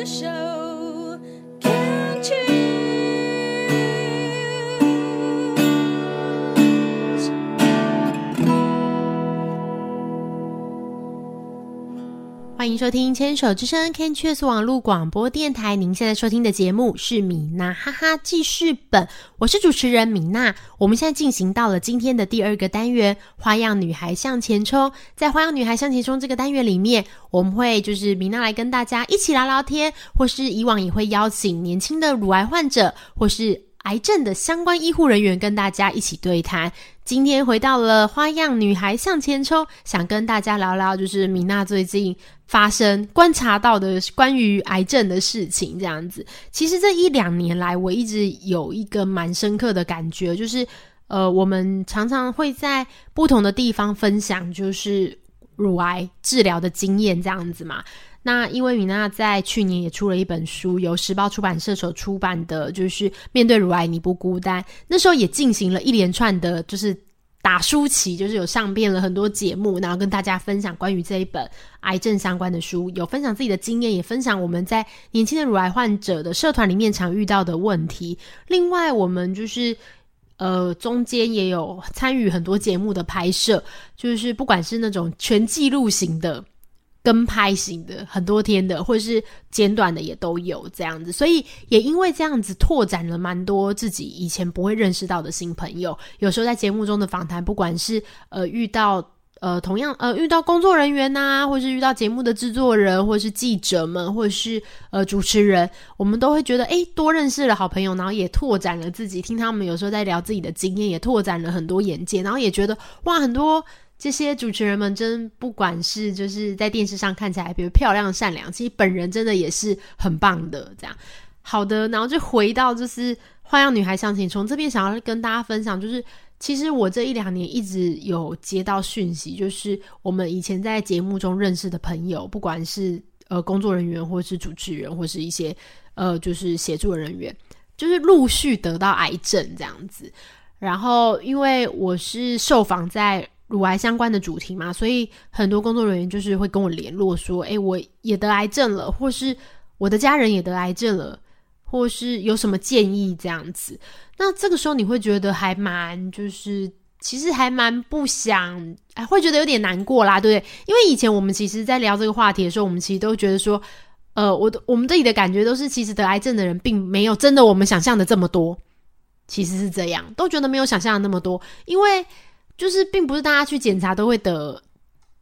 the show. 欢迎收听牵手之声 Can Choose 网络广播电台。您现在收听的节目是米娜哈哈记事本，我是主持人米娜。我们现在进行到了今天的第二个单元——花样女孩向前冲。在花样女孩向前冲这个单元里面，我们会就是米娜来跟大家一起聊聊天，或是以往也会邀请年轻的乳癌患者或是癌症的相关医护人员跟大家一起对谈。今天回到了花样女孩向前冲，想跟大家聊聊就是米娜最近发生观察到的关于癌症的事情。这样子，其实这一两年来，我一直有一个蛮深刻的感觉，就是呃，我们常常会在不同的地方分享，就是乳癌治疗的经验这样子嘛。那因为米娜在去年也出了一本书，由时报出版社所出版的，就是面对乳癌你不孤单。那时候也进行了一连串的，就是打书旗，就是有上遍了很多节目，然后跟大家分享关于这一本癌症相关的书，有分享自己的经验，也分享我们在年轻的乳癌患者的社团里面常遇到的问题。另外，我们就是呃中间也有参与很多节目的拍摄，就是不管是那种全记录型的。跟拍型的很多天的，或者是简短的也都有这样子，所以也因为这样子拓展了蛮多自己以前不会认识到的新朋友。有时候在节目中的访谈，不管是呃遇到呃同样呃遇到工作人员呐，或是遇到节目的制作人，或是记者们，或是呃主持人，我们都会觉得诶多认识了好朋友，然后也拓展了自己。听他们有时候在聊自己的经验，也拓展了很多眼界，然后也觉得哇很多。这些主持人们真不管是就是在电视上看起来比如漂亮善良，其实本人真的也是很棒的。这样好的，然后就回到就是花样女孩向前冲这边，想要跟大家分享，就是其实我这一两年一直有接到讯息，就是我们以前在节目中认识的朋友，不管是呃工作人员，或是主持人，或是一些呃就是协助人员，就是陆续得到癌症这样子。然后因为我是受访在。乳癌相关的主题嘛，所以很多工作人员就是会跟我联络说：“诶，我也得癌症了，或是我的家人也得癌症了，或是有什么建议这样子。”那这个时候你会觉得还蛮，就是其实还蛮不想，哎，会觉得有点难过啦，对不对？因为以前我们其实，在聊这个话题的时候，我们其实都觉得说，呃，我的我们这里的感觉都是，其实得癌症的人并没有真的我们想象的这么多，其实是这样，都觉得没有想象的那么多，因为。就是并不是大家去检查都会得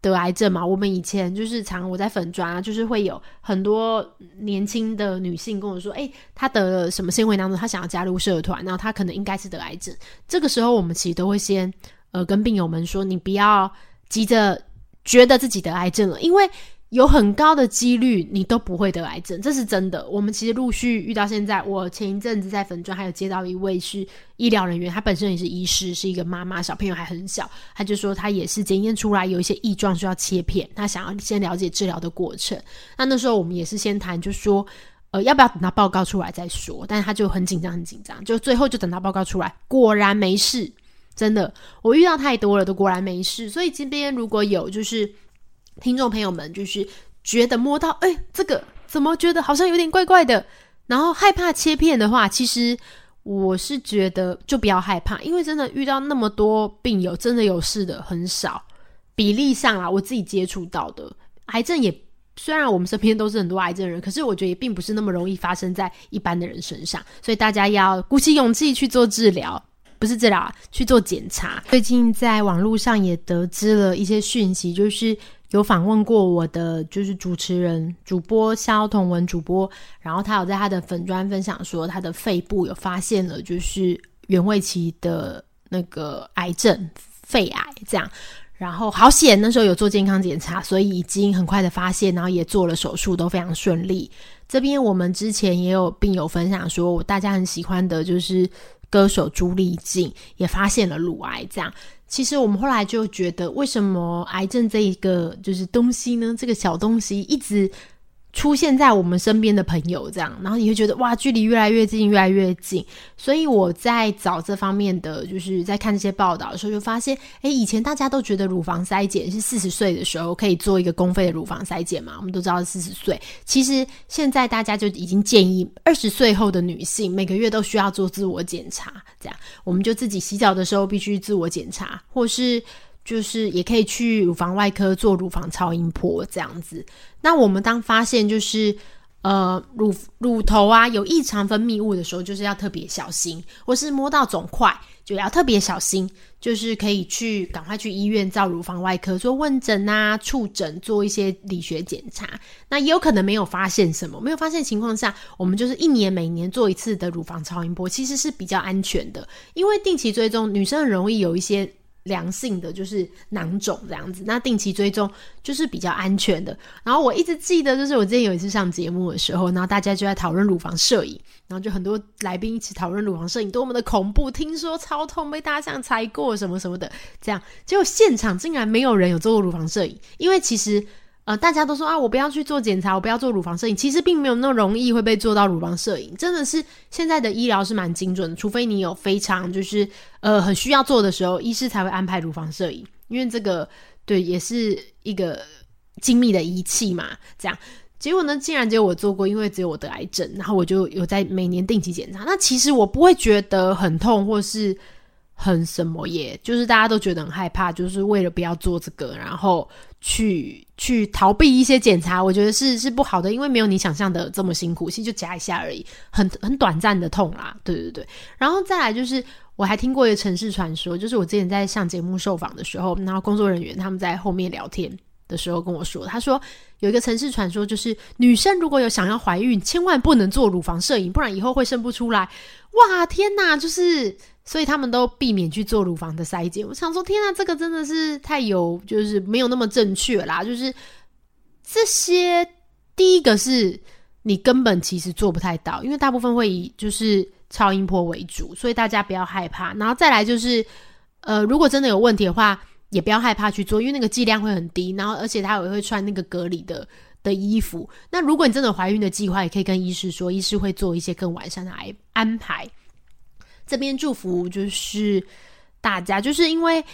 得癌症嘛。我们以前就是常我在粉砖啊，就是会有很多年轻的女性跟我说：“哎，她得了什么纤维囊肿，她想要加入社团，然后她可能应该是得癌症。”这个时候，我们其实都会先呃跟病友们说：“你不要急着觉得自己得癌症了，因为。”有很高的几率你都不会得癌症，这是真的。我们其实陆续遇到现在，我前一阵子在粉砖还有接到一位是医疗人员，他本身也是医师，是一个妈妈，小朋友还很小，他就说他也是检验出来有一些异状需要切片，他想要先了解治疗的过程。那那时候我们也是先谈，就说呃要不要等到报告出来再说，但是他就很紧张很紧张，就最后就等到报告出来，果然没事，真的，我遇到太多了，都果然没事。所以这边如果有就是。听众朋友们，就是觉得摸到，哎，这个怎么觉得好像有点怪怪的？然后害怕切片的话，其实我是觉得就不要害怕，因为真的遇到那么多病友，真的有事的很少，比例上啊，我自己接触到的癌症也虽然我们身边都是很多癌症人，可是我觉得也并不是那么容易发生在一般的人身上，所以大家要鼓起勇气去做治疗，不是治疗，去做检查。最近在网络上也得知了一些讯息，就是。有访问过我的就是主持人主播肖同文主播，然后他有在他的粉砖分享说，他的肺部有发现了就是原位期的那个癌症肺癌这样，然后好险那时候有做健康检查，所以已经很快的发现，然后也做了手术，都非常顺利。这边我们之前也有病友分享说，大家很喜欢的就是歌手朱丽静也发现了乳癌这样。其实我们后来就觉得，为什么癌症这一个就是东西呢？这个小东西一直出现在我们身边的朋友这样，然后你会觉得哇，距离越来越近，越来越近。所以我在找这方面的，就是在看这些报道的时候，就发现，诶，以前大家都觉得乳房筛检是四十岁的时候可以做一个公费的乳房筛检嘛，我们都知道四十岁。其实现在大家就已经建议二十岁后的女性每个月都需要做自我检查，这样我们就自己洗澡的时候必须自我检查，或是。就是也可以去乳房外科做乳房超音波这样子。那我们当发现就是呃乳乳头啊有异常分泌物的时候，就是要特别小心，或是摸到肿块就要特别小心，就是可以去赶快去医院照乳房外科做问诊啊、触诊，做一些理学检查。那也有可能没有发现什么，没有发现情况下，我们就是一年每年做一次的乳房超音波，其实是比较安全的，因为定期追踪，女生很容易有一些。良性的就是囊肿这样子，那定期追踪就是比较安全的。然后我一直记得，就是我之前有一次上节目的时候，然后大家就在讨论乳房摄影，然后就很多来宾一起讨论乳房摄影多么的恐怖，听说超痛，被大象踩过什么什么的，这样结果现场竟然没有人有做过乳房摄影，因为其实。呃，大家都说啊，我不要去做检查，我不要做乳房摄影。其实并没有那么容易会被做到乳房摄影，真的是现在的医疗是蛮精准的，除非你有非常就是呃很需要做的时候，医师才会安排乳房摄影，因为这个对也是一个精密的仪器嘛。这样结果呢，竟然只有我做过，因为只有我得癌症，然后我就有在每年定期检查。那其实我不会觉得很痛，或是。很什么耶？就是大家都觉得很害怕，就是为了不要做这个，然后去去逃避一些检查。我觉得是是不好的，因为没有你想象的这么辛苦，其实就夹一下而已，很很短暂的痛啦。对对对，然后再来就是我还听过一个城市传说，就是我之前在上节目受访的时候，然后工作人员他们在后面聊天的时候跟我说，他说有一个城市传说，就是女生如果有想要怀孕，千万不能做乳房摄影，不然以后会生不出来。哇，天哪，就是。所以他们都避免去做乳房的筛检。我想说，天啊，这个真的是太有，就是没有那么正确啦。就是这些，第一个是你根本其实做不太到，因为大部分会以就是超音波为主，所以大家不要害怕。然后再来就是，呃，如果真的有问题的话，也不要害怕去做，因为那个剂量会很低。然后而且他也会穿那个隔离的的衣服。那如果你真的怀孕的计划，也可以跟医师说，医师会做一些更完善的安安排。这边祝福就是大家，就是因为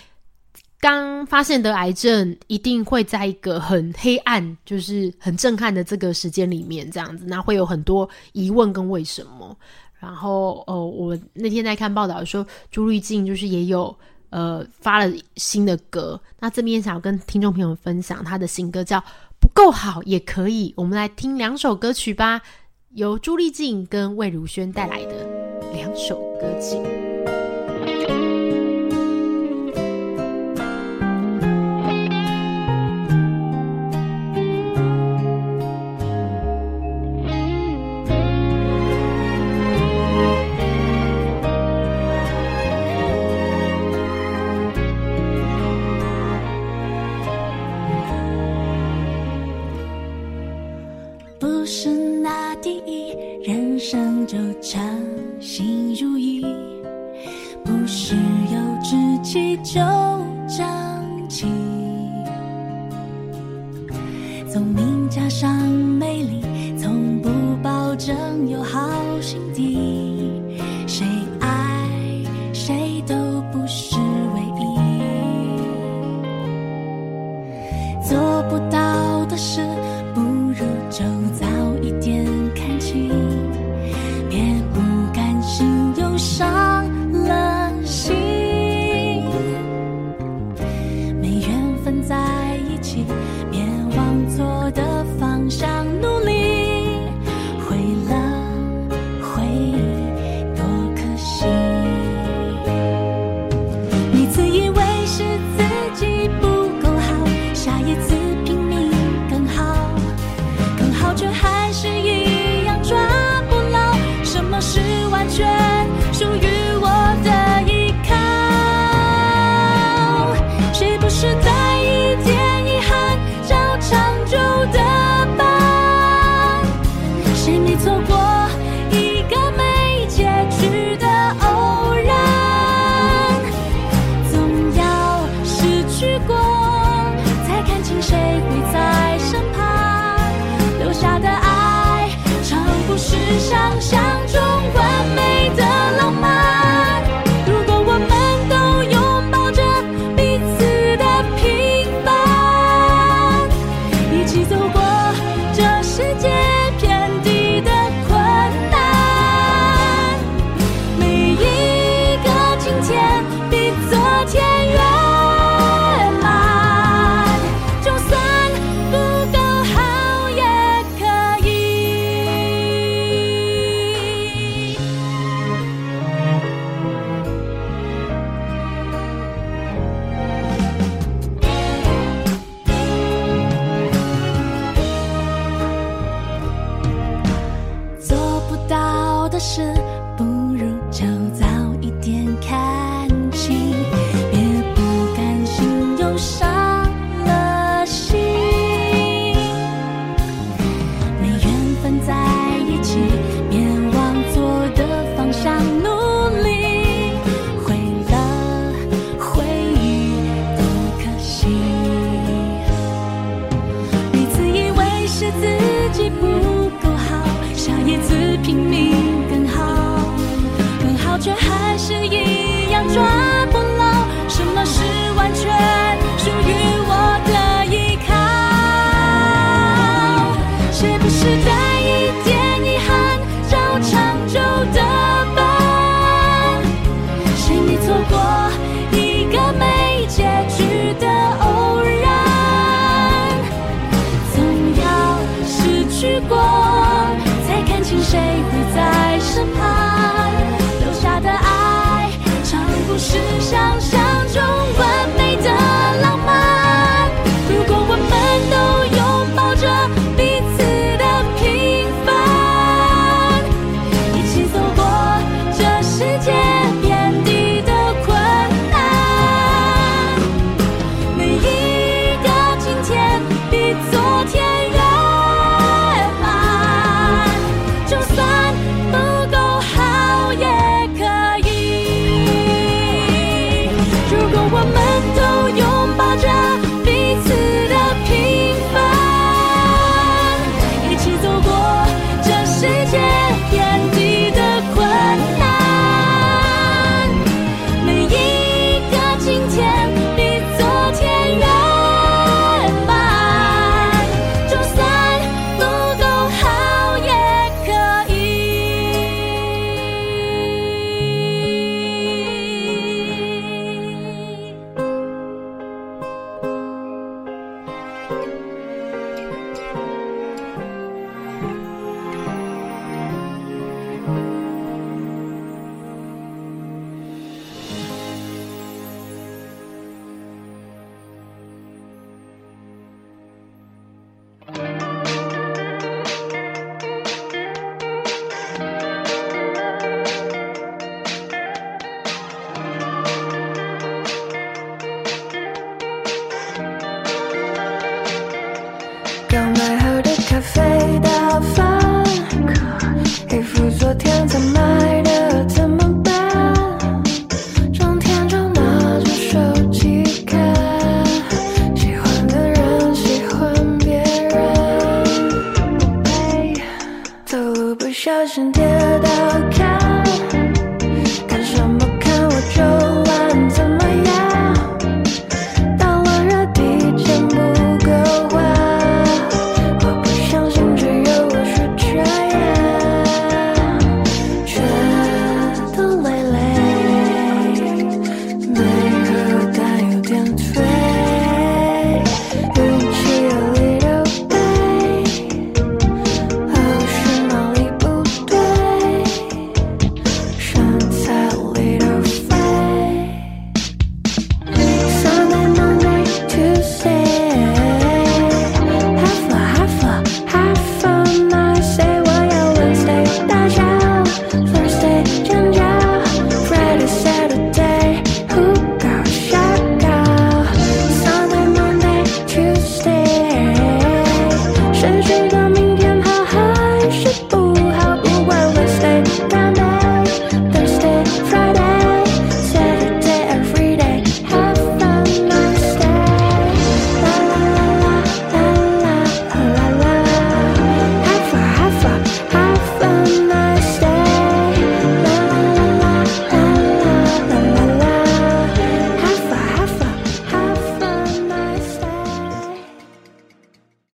刚发现得癌症，一定会在一个很黑暗、就是很震撼的这个时间里面，这样子，那会有很多疑问跟为什么。然后，哦，我那天在看报道说，朱丽静就是也有呃发了新的歌，那这边想要跟听众朋友分享他的新歌，叫《不够好也可以》，我们来听两首歌曲吧，由朱丽静跟魏如萱带来的。两首歌曲。张起。聪明加上美丽从不保证有好心地。